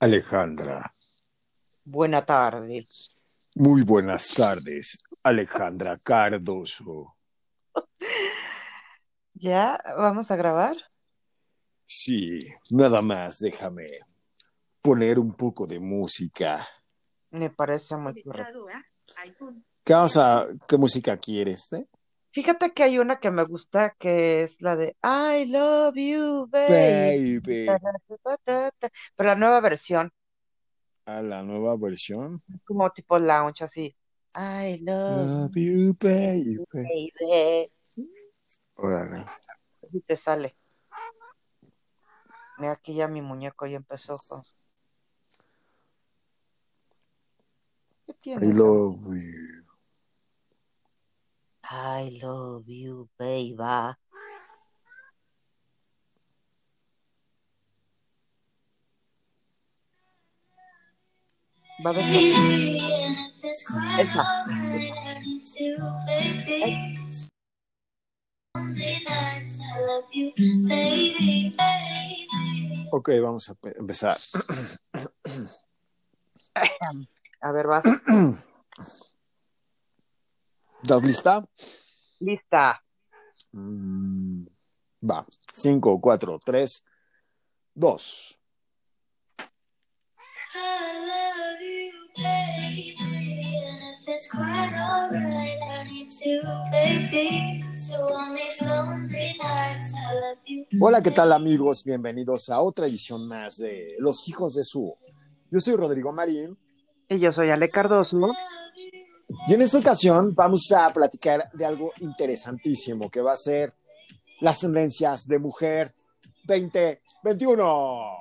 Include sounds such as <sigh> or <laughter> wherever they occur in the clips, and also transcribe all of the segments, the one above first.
Alejandra. Buena tarde. Muy buenas tardes, Alejandra Cardoso. <laughs> ¿Ya vamos a grabar? Sí, nada más déjame poner un poco de música. Me parece muy correcto. ¿Qué, qué música quieres? eh? Fíjate que hay una que me gusta que es la de I love you, baby. Pero la nueva versión A la nueva versión. es como tipo lounge, así. I love Love you, baby. baby. Órale. Así te sale. Mira, aquí ya mi muñeco ya empezó con. ¿Qué tiene? I love you. I love you, baby. Va a ver. Esa. Ok, vamos a pe- empezar. A ver, vas. <clears throat> ¿Estás lista? Lista. Mm, va. Cinco, cuatro, tres, dos. Hola, ¿qué tal amigos? Bienvenidos a otra edición más de Los Hijos de Su. Yo soy Rodrigo Marín Y yo soy Ale Cardoso. Y en esta ocasión vamos a platicar de algo interesantísimo que va a ser las tendencias de mujer 2021.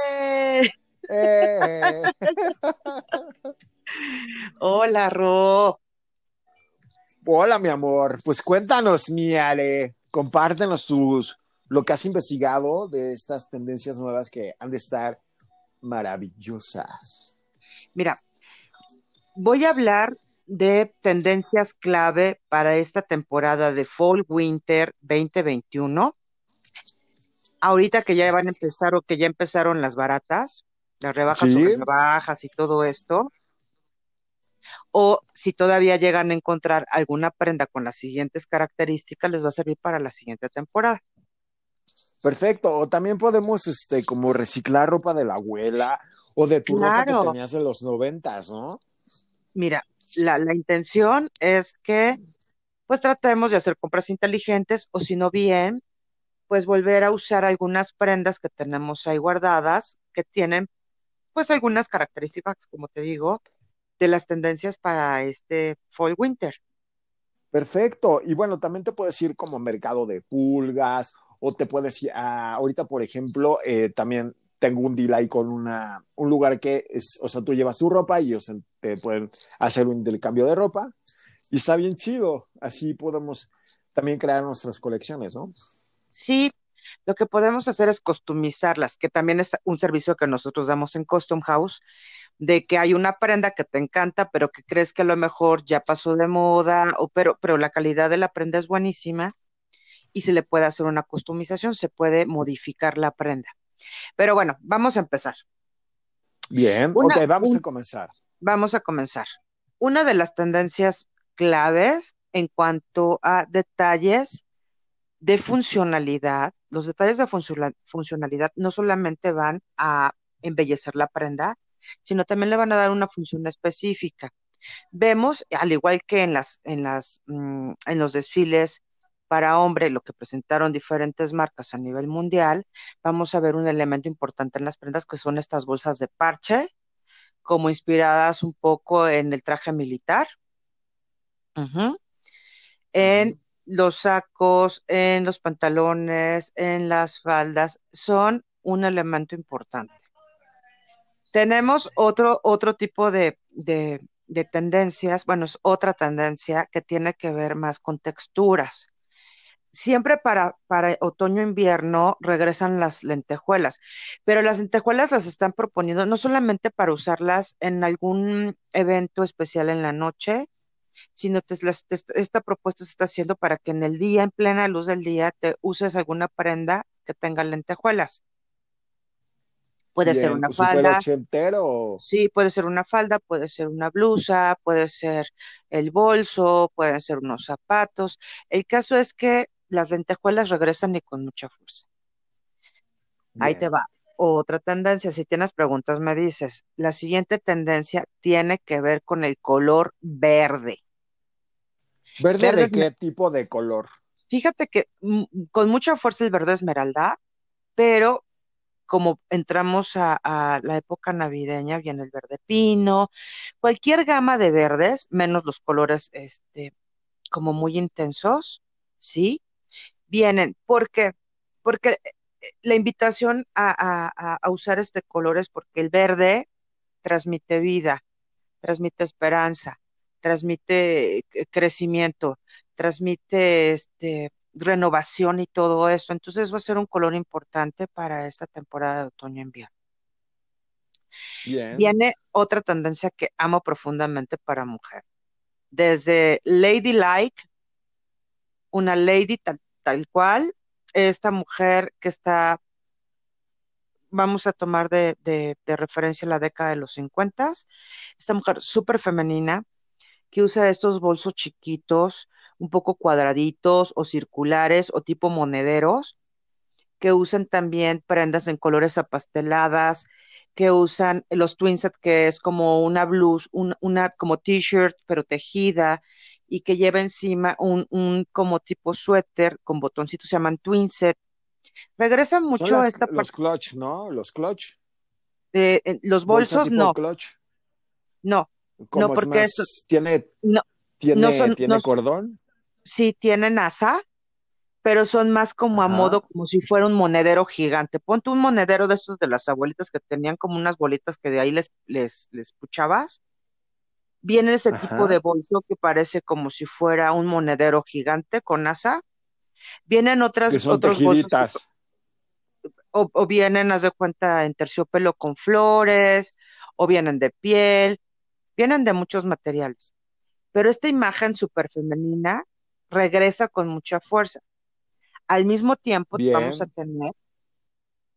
¡Eh! Eh. <laughs> Hola, Ro. Hola, mi amor. Pues cuéntanos, mi Ale, compártenos tus lo que has investigado de estas tendencias nuevas que han de estar maravillosas. Mira, voy a hablar de tendencias clave para esta temporada de Fall Winter 2021. Ahorita que ya van a empezar o que ya empezaron las baratas, las rebajas Sí. sobre rebajas y todo esto. O si todavía llegan a encontrar alguna prenda con las siguientes características, les va a servir para la siguiente temporada. Perfecto. O también podemos, este, como reciclar ropa de la abuela o de tu ropa que tenías de los noventas, ¿no? Mira, la, la intención es que pues tratemos de hacer compras inteligentes o si no bien, pues volver a usar algunas prendas que tenemos ahí guardadas que tienen pues algunas características, como te digo, de las tendencias para este fall winter. Perfecto. Y bueno, también te puedes ir como mercado de pulgas o te puedes ir a, ahorita, por ejemplo, eh, también tengo un deal ahí con una, un lugar que es, o sea, tú llevas tu ropa y ellos te pueden hacer un intercambio de ropa y está bien chido. Así podemos también crear nuestras colecciones, ¿no? Sí, lo que podemos hacer es customizarlas, que también es un servicio que nosotros damos en Custom House, de que hay una prenda que te encanta, pero que crees que a lo mejor ya pasó de moda, o pero, pero la calidad de la prenda es buenísima y se le puede hacer una customización, se puede modificar la prenda. Pero bueno, vamos a empezar. Bien, Una- ok, vamos un- a comenzar. Vamos a comenzar. Una de las tendencias claves en cuanto a detalles de funcionalidad, los detalles de funciona- funcionalidad no solamente van a embellecer la prenda, sino también le van a dar una función específica. Vemos, al igual que en las, en las, mm, en los desfiles para hombre, lo que presentaron diferentes marcas a nivel mundial, vamos a ver un elemento importante en las prendas que son estas bolsas de parche, como inspiradas un poco en el traje militar. En los sacos, en los pantalones, en las faldas, son un elemento importante. Tenemos otro, otro tipo de, de- de tendencias, bueno, es otra tendencia que tiene que ver más con texturas. Siempre para, para otoño-invierno regresan las lentejuelas, pero las lentejuelas las están proponiendo no solamente para usarlas en algún evento especial en la noche, sino te, las- te- esta propuesta se está haciendo para que en el día, en plena luz del día, te uses alguna prenda que tenga lentejuelas. Puede ser una súper falda, sí, puede ser una falda, puede ser una blusa, puede ser el bolso, pueden ser unos zapatos. El caso es que las lentejuelas regresan y con mucha fuerza. Ahí te va. Otra tendencia, si tienes preguntas, me dices. La siguiente tendencia tiene que ver con el color verde. ¿Verde Verde de qué tipo de color? Fíjate que mm, con mucha fuerza el verde esmeralda, pero como entramos a, a la época navideña, viene el verde pino, cualquier gama de verdes, menos los colores este, como muy intensos, ¿sí? Vienen. ¿Por qué? Porque eh, la invitación a, a- a- usar este color es porque el verde transmite vida, transmite esperanza, transmite eh, crecimiento, transmite este, renovación y todo eso. Entonces va a ser un color importante para esta temporada de otoño-invierno. Bien. Viene otra tendencia que amo profundamente para mujer. Desde Ladylike, una lady tal, tal cual, esta mujer que está, vamos a tomar de, de- referencia la década de los 50, esta mujer súper femenina que usa estos bolsos chiquitos, un poco cuadraditos o circulares o tipo monederos, que usan también prendas en colores apasteladas, que usan los twinset, que es como una blues, un- una como t-shirt, pero tejida, y que lleva encima un, un como tipo suéter con botoncitos, se llaman twinset. Regresa Son mucho a esta los parte clutch, ¿no? Los clutch. eh, los bolsos, no, clutch. no, no, es porque esto, tiene, no, no tiene, son, tiene no, cordón. sí tienen asa, pero son más como a modo, como si fuera un monedero gigante. Ponte un monedero de estos de las abuelitas que tenían como unas bolitas que de ahí les, les, les puchabas. Viene ese tipo de bolso que parece como si fuera un monedero gigante con asa. Vienen Que otras, son otros bolsos que, o, o vienen, haz de cuenta, en terciopelo con flores, o vienen de piel, vienen de muchos materiales. Pero esta imagen súper femenina regresa con mucha fuerza. Al mismo tiempo, vamos a tener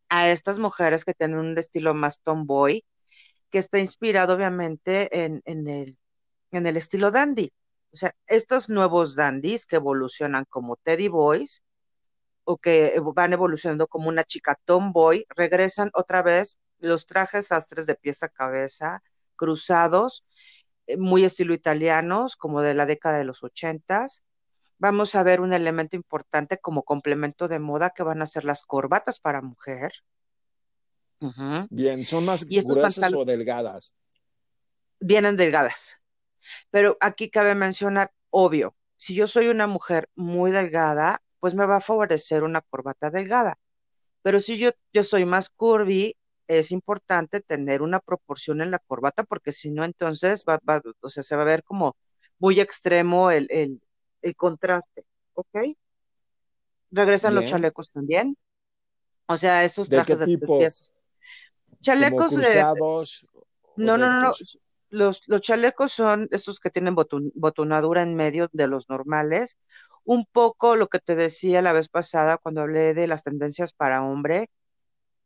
a estas mujeres que tienen un estilo más tomboy, que está inspirado obviamente en, en el, en el estilo dandy. O sea, estos nuevos dandies que evolucionan como Teddy Boys o que van evolucionando como una chica tomboy, regresan otra vez los trajes sastres de pies a cabeza, cruzados, eh, muy estilo italianos, como de la década de los ochentas. Vamos a ver un elemento importante como complemento de moda que van a ser las corbatas para mujer. Bien. ¿Son más gruesas o delgadas? vienen delgadas. Pero aquí cabe mencionar, obvio, si yo soy una mujer muy delgada, pues me va a favorecer una corbata delgada. Pero si yo, yo soy más curvy, es importante tener una proporción en la corbata, porque si no, entonces va, va- o sea, se va a ver como muy extremo el, el, el contraste. ¿Ok? Regresan los chalecos también. O sea, esos ¿De qué trajes de tres tipo? piezas. ¿Como Chalecos de, cruzados no, no, no, no. Los, chalecos son estos que tienen botun- botonadura en medio de los normales. Un poco lo que te decía la vez pasada cuando hablé de las tendencias para hombre.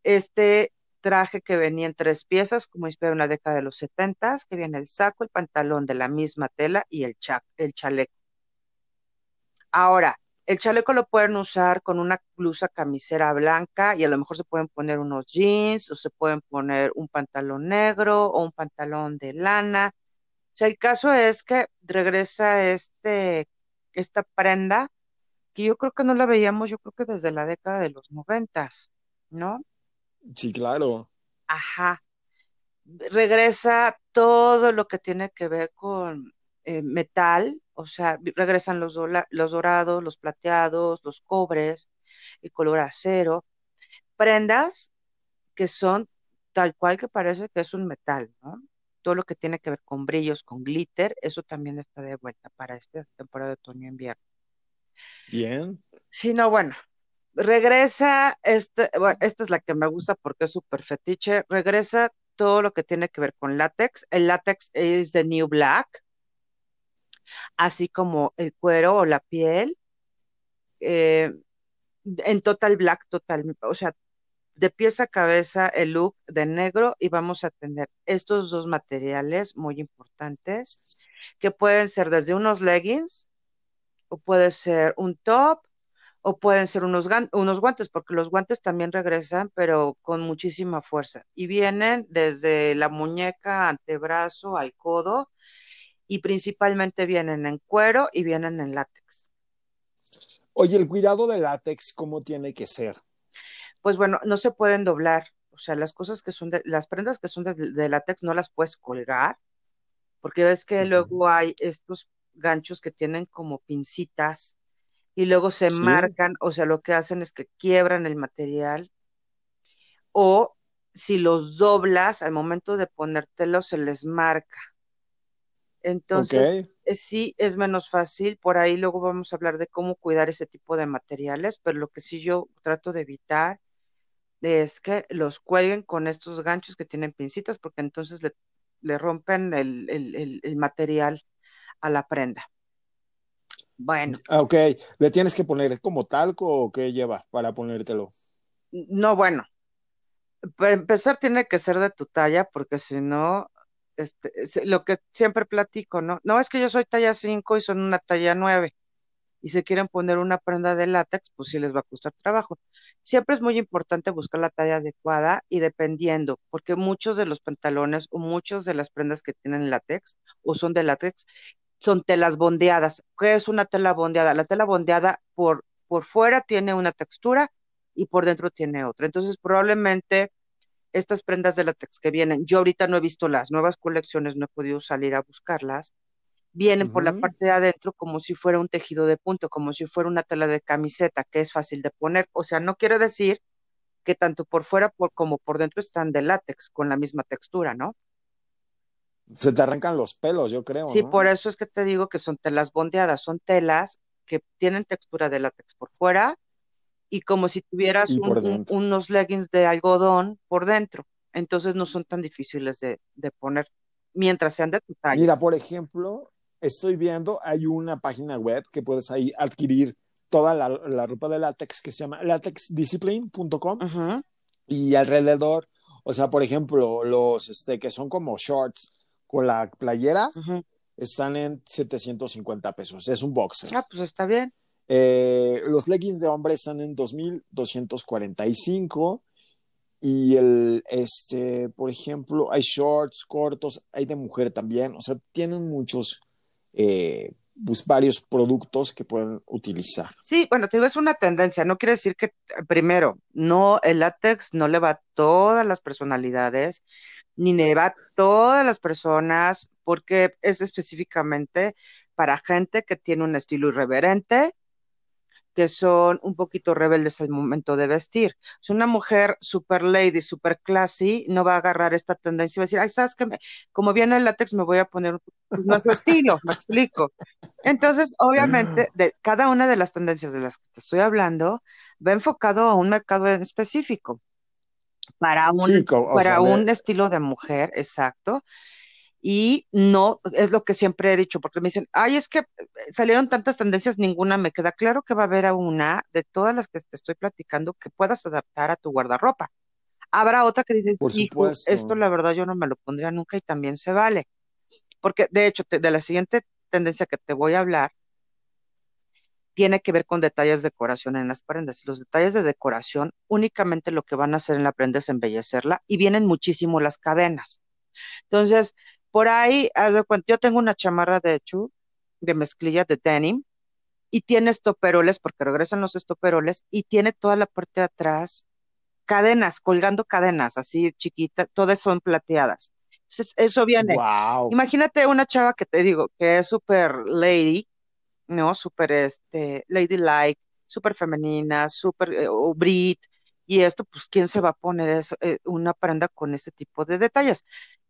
Este traje que venía en tres piezas, como inspira una década de los setentas, que viene el saco, el pantalón de la misma tela y el, cha- el chaleco. Ahora, el chaleco lo pueden usar con una blusa camisera blanca y a lo mejor se pueden poner unos jeans o se pueden poner un pantalón negro o un pantalón de lana. O sea, el caso es que regresa este, esta prenda que yo creo que no la veíamos, yo creo que desde la década de los noventas, ¿no? Sí, claro. Ajá. Regresa todo lo que tiene que ver con eh, metal, o sea, regresan los, dola- los dorados, los plateados, los cobres, el color acero, prendas que son tal cual que parece que es un metal, ¿no? Todo lo que tiene que ver con brillos, con glitter, eso también está de vuelta para esta temporada de otoño-invierno. Bien. Sí, no, bueno, regresa, este, bueno, esta es la que me gusta porque es súper fetiche, regresa todo lo que tiene que ver con látex. El látex es the new black, así como el cuero o la piel, eh, en total black, total, o sea, de pieza a cabeza el look de negro y vamos a tener estos dos materiales muy importantes que pueden ser desde unos leggings o puede ser un top o pueden ser unos, unos guantes, porque los guantes también regresan, pero con muchísima fuerza. Y vienen desde la muñeca, antebrazo, al codo, y principalmente vienen en cuero y vienen en látex. Oye, el cuidado del látex, ¿cómo tiene que ser? Pues bueno, no se pueden doblar. O sea, las cosas que son de, las prendas que son de, látex no las puedes colgar, porque ves que luego hay estos ganchos que tienen como pincitas y luego se marcan, o sea, lo que hacen es que quiebran el material o si los doblas al momento de ponértelo se les marca. Entonces, eh, sí es menos fácil. Por ahí luego vamos a hablar de cómo cuidar ese tipo de materiales, pero lo que sí yo trato de evitar es que los cuelguen con estos ganchos que tienen pincitas, porque entonces le, rompen el, material a la prenda. Bueno. Ah, ok, ¿le tienes que poner como talco o qué lleva para ponértelo? No, bueno. Para empezar tiene que ser de tu talla, porque si no, este, lo que siempre platico, ¿no? No es que yo soy talla 5 y son una talla 9 y se quieren poner una prenda de látex, pues sí les va a costar trabajo. Siempre es muy importante buscar la talla adecuada y dependiendo, porque muchos de los pantalones o muchas de las prendas que tienen látex o son de látex son telas bondeadas. ¿Qué es una tela bondeada? La tela bondeada por, por fuera tiene una textura y por dentro tiene otra. Entonces, probablemente estas prendas de látex que vienen, yo ahorita no he visto las nuevas colecciones, no he podido salir a buscarlas, vienen por la parte de adentro como si fuera un tejido de punto, como si fuera una tela de camiseta, que es fácil de poner. O sea, no quiere decir que tanto por fuera como por dentro están de látex, con la misma textura, ¿no? Se te arrancan los pelos, yo creo. Sí, por eso es que te digo que son telas bondeadas, son telas que tienen textura de látex por fuera y como si tuvieras unos leggings de algodón por dentro. Entonces no son tan difíciles de, poner mientras sean de tu talla. Mira, por ejemplo, estoy viendo, hay una página web que puedes ahí adquirir toda la, ropa de látex que se llama latexdiscipline.com y alrededor, o sea, por ejemplo, los este, que son como shorts con la playera están en 750 pesos. Es un boxer. Ah, pues está bien. Eh, los leggings de hombre están en 2.245 y el, este, por ejemplo, hay shorts cortos, hay de mujer también, o sea, tienen muchos, eh, pues varios productos que pueden utilizar. Sí, bueno, te digo, es una tendencia, no quiere decir que, primero, no, el látex no le va a todas las personalidades, ni le va a todas las personas, porque es específicamente para gente que tiene un estilo irreverente, que son un poquito rebeldes al momento de vestir. Si una mujer super lady, super classy, no va a agarrar esta tendencia y va a decir, ay, sabes que como viene el látex me voy a poner más estilo, me explico. Entonces, obviamente, de cada una de las tendencias de las que te estoy hablando, va enfocado a un mercado en específico. Para un, para un estilo de mujer, exacto y no es lo que siempre he dicho, porque me dicen, ay, es que eh, salieron tantas tendencias, ninguna me queda claro que va a haber una de todas las que te estoy platicando que puedas adaptar a tu guardarropa. Habrá otra que dice, esto la verdad yo no me lo pondría nunca y también se vale. Porque de hecho, de la siguiente tendencia que te voy a hablar, tiene que ver con detalles de decoración en las prendas. Los detalles de decoración únicamente lo que van a hacer en la prenda es embellecerla y vienen muchísimo las cadenas. Entonces, por ahí, yo tengo una chamarra de hecho, de mezclilla de denim, y tiene estoperoles, porque regresan los estoperoles, y tiene toda la parte de atrás cadenas, colgando cadenas, así chiquitas, todas son plateadas. Entonces, eso viene. Imagínate una chava que te digo, que es súper lady, ¿no? Súper este, ladylike, súper femenina, súper eh, brit, y esto, pues, ¿quién se va a poner eso, eh, una prenda con ese tipo de detalles?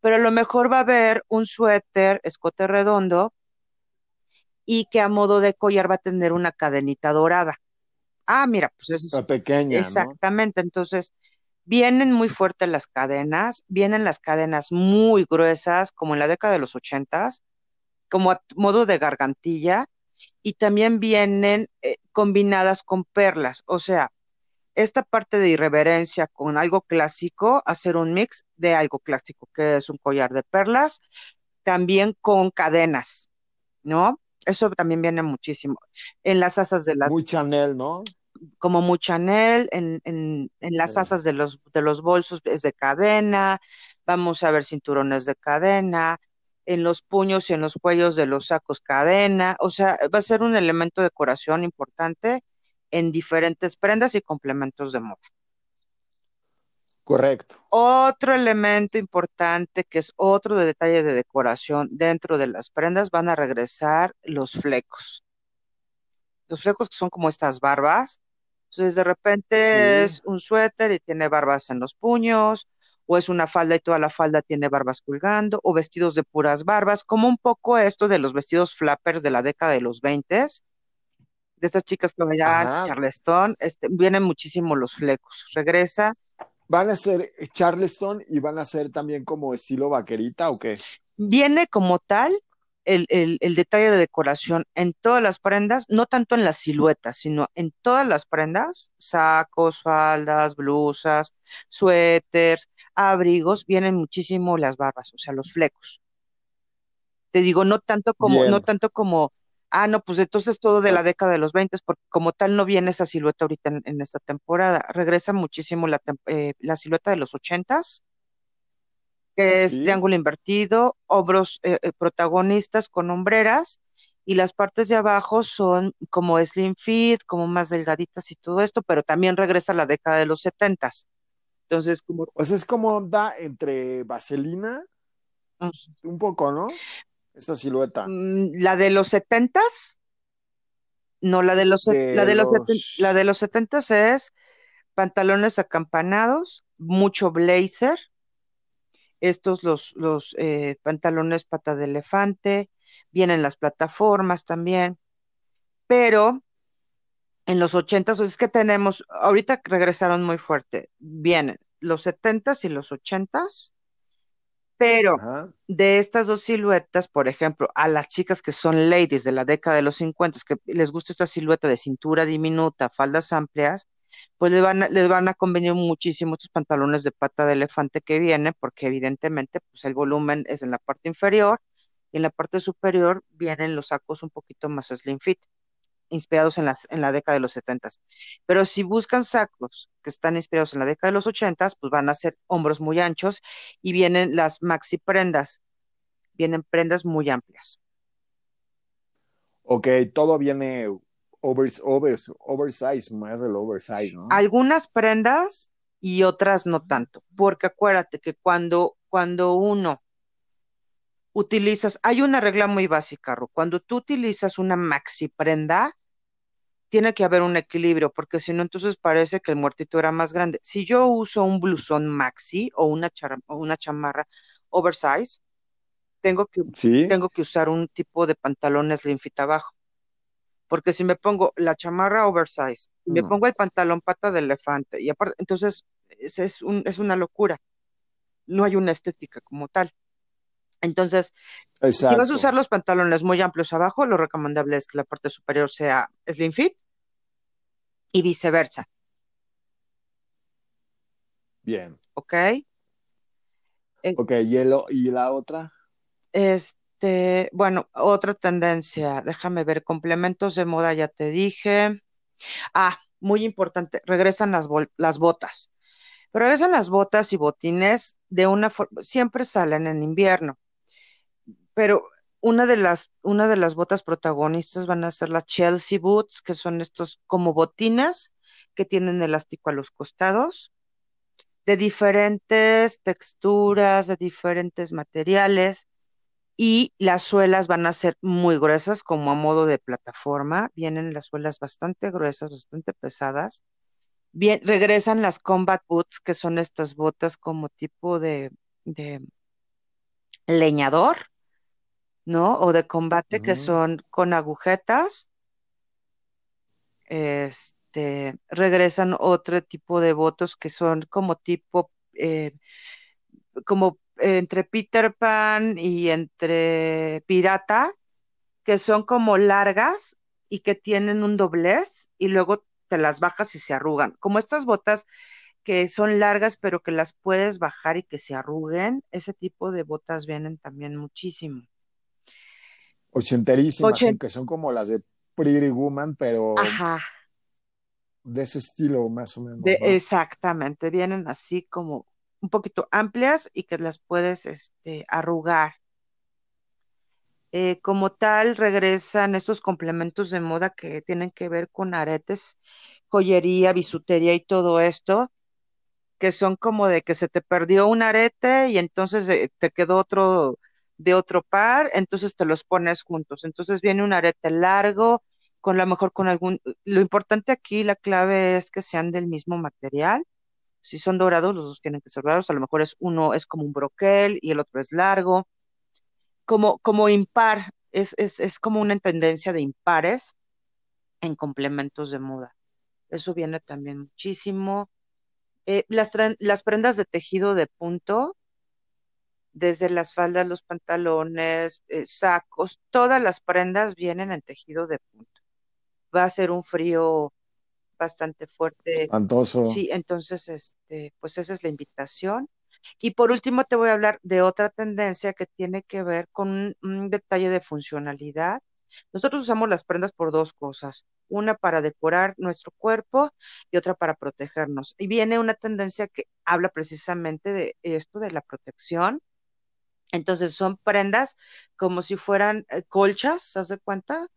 Pero a lo mejor va a haber un suéter, escote redondo, y que a modo de collar va a tener una cadenita dorada. Ah, mira, pues eso es pequeña. Exactamente, entonces vienen muy fuertes las cadenas, vienen las cadenas muy gruesas, como en la década de los ochentas, como a modo de gargantilla, y también vienen eh, combinadas con perlas, o sea, esta parte de irreverencia con algo clásico, hacer un mix de algo clásico, que es un collar de perlas, también con cadenas, ¿no? Eso también viene muchísimo. En las asas de la... Muy Chanel, ¿no? Como muy Chanel, en, en, en las asas de los, de los bolsos es de cadena, vamos a ver cinturones de cadena, en los puños y en los cuellos de los sacos cadena, o sea, va a ser un elemento de decoración importante en diferentes prendas y complementos de moda. Correcto. Otro elemento importante que es otro de detalle de decoración dentro de las prendas van a regresar los flecos. Los flecos que son como estas barbas. Entonces de repente Sí. es un suéter y tiene barbas en los puños, o es una falda y toda la falda tiene barbas colgando, o vestidos de puras barbas, como un poco esto de los vestidos flappers de la década de los 20, de estas chicas que veían Ajá. Charleston, este, vienen muchísimo los flecos. Regresa ¿Van a ser Charleston y van a ser también como estilo vaquerita o qué? Viene como tal el, el, el, detalle de decoración en todas las prendas, no tanto en las siluetas, sino en todas las prendas, sacos, faldas, blusas, suéteres, abrigos, vienen muchísimo las barbas, o sea, los flecos. Te digo, no tanto como, Bien. no tanto como, ah, no, pues entonces todo de la década de los 20, porque como tal no viene esa silueta ahorita en, en esta temporada. Regresa muchísimo la, eh, la silueta de los 80s, que es Sí. triángulo invertido, hombros eh, eh, protagonistas con hombreras, y las partes de abajo son como slim fit, como más delgaditas y todo esto, pero también regresa la década de los 70s. Entonces, como... Sea, es como onda entre vaselina, un poco, ¿no? Esta silueta. Mm, La de los setentas, no, la de los, De la de los, la de los setentas es pantalones acampanados, mucho blazer, estos los, los eh, pantalones pata de elefante, vienen las plataformas también, pero en los ochentas, es que tenemos, ahorita regresaron muy fuerte, vienen los setentas y los ochentas, pero Ajá. de estas dos siluetas, por ejemplo, a las chicas que son ladies de la década de los 50, que les gusta esta silueta de cintura diminuta, faldas amplias, pues les van a, les van a convenir muchísimo estos pantalones de pata de elefante que vienen, porque evidentemente pues el volumen es en la parte inferior y en la parte superior vienen los sacos un poquito más slim fit, inspirados en, las, en la década de los 70. Pero si buscan sacos que están inspirados en la década de los 80, pues van a ser hombros muy anchos y vienen las maxi prendas, vienen prendas muy amplias. Ok, todo viene overs, overs, oversize, más del oversize, ¿no? Algunas prendas y otras no tanto, porque acuérdate que cuando, cuando uno utilizas, hay una regla muy básica, Ru, cuando tú utilizas una maxi prenda, tiene que haber un equilibrio, porque si no, entonces parece que el muertito era más grande. Si yo uso un blusón maxi o una, o una chamarra oversize, tengo que, Sí. tengo que usar un tipo de pantalones slim fit abajo. Porque si me pongo la chamarra oversize, y me pongo el pantalón pata de elefante, y aparte, entonces es, es, un, es una locura. No hay una estética como tal. Entonces, si vas a usar los pantalones muy amplios abajo, lo recomendable es que la parte superior sea slim fit y viceversa, Bien. ¿ok? Ok, y, el- y la otra. Este, bueno, otra tendencia, déjame ver, complementos de moda, ya te dije. Ah, muy importante, regresan las, botas. Pero regresan las botas y botines de una forma, siempre salen en invierno, pero una de las, una de las botas protagonistas van a ser las Chelsea Boots, que son estos como botines que tienen elástico a los costados, de diferentes texturas, de diferentes materiales, y las suelas van a ser muy gruesas, como a modo de plataforma. Vienen las suelas bastante gruesas, bastante pesadas. Bien, regresan las combat boots, que son estas botas como tipo de, de leñador, ¿no? O de combate, que son con agujetas. Este, regresan otro tipo de botos que son como tipo, eh, como entre Peter Pan y entre pirata, que son como largas y que tienen un doblez y luego te las bajas y se arrugan. Como estas botas que son largas, pero que las puedes bajar y que se arruguen, ese tipo de botas vienen también muchísimo. Ochenterísimas, que son como las de Pretty Woman, pero de ese estilo más o menos. Exactamente, vienen así como un poquito amplias y que las puedes este, arrugar. Eh, como tal, regresan estos complementos de moda que tienen que ver con aretes, joyería, bisutería y todo esto, que son como de que se te perdió un arete y entonces eh, te quedó otro de otro par, entonces te los pones juntos. Entonces viene un arete largo, con lo mejor con algún, lo importante aquí, la clave es que sean del mismo material. Si son dorados, los dos tienen que ser dorados, a lo mejor es uno es como un broquel y el otro es largo. Como, como impar, es, es, es como una tendencia de impares en complementos de moda. Eso viene también muchísimo. Eh, las, las prendas de tejido de punto, desde las faldas, los pantalones, eh, sacos, todas las prendas vienen en tejido de punto. Va a ser un frío bastante fuerte. Espantoso. Sí, entonces, este, pues esa es la invitación. Y por último, te voy a hablar de otra tendencia que tiene que ver con un detalle de funcionalidad nosotros usamos las prendas por dos cosas, una para decorar nuestro cuerpo y otra para protegernos. Y viene una tendencia que habla precisamente de esto, de la protección. Entonces son prendas como si fueran eh, colchas, ¿haz de cuenta?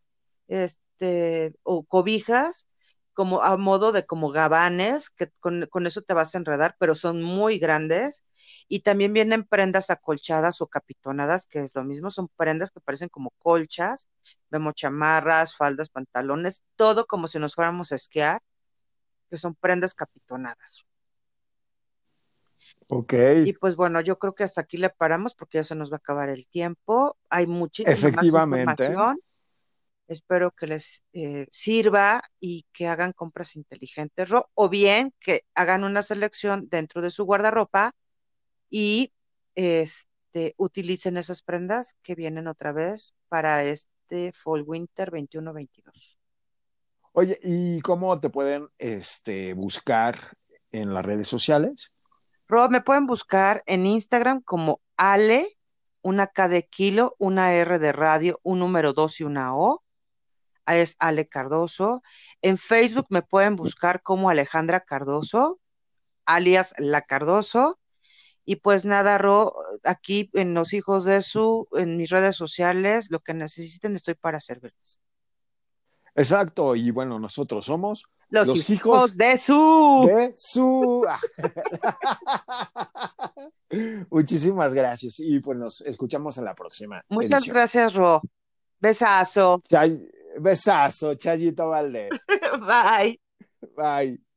Este, o cobijas como a modo de como gabanes, que con, eso te vas a enredar, pero son muy grandes. Y también vienen prendas acolchadas o capitonadas, que es lo mismo, son prendas que parecen como colchas. Vemos chamarras, faldas, pantalones, todo como si nos fuéramos a esquiar, que son prendas capitonadas. Ok. Y pues bueno, yo creo que hasta aquí le paramos porque ya se nos va a acabar el tiempo. Hay muchísima Efectivamente. más información. Espero que les eh, sirva y que hagan compras inteligentes, o bien que hagan una selección dentro de su guardarropa y este, utilicen esas prendas que vienen otra vez para este Fall Winter 21-22. Oye, ¿y cómo te pueden este, buscar en las redes sociales? Rob, me pueden buscar en Instagram como Ale, una K de kilo, una R de radio, un número 2 y una O es Ale Cardoso. En Facebook me pueden buscar como Alejandra Cardoso, alias La Cardoso. Y pues nada, Ro, aquí en Los Hijos de Su, en mis redes sociales, lo que necesiten, estoy para servirles. Exacto, y bueno, nosotros somos los, hijos, de su. De su. <laughs> Muchísimas gracias y pues nos escuchamos en la próxima. Muchas gracias, Ro. Besazo. Besazo, Chayito Valdés. <laughs> Bye. Bye.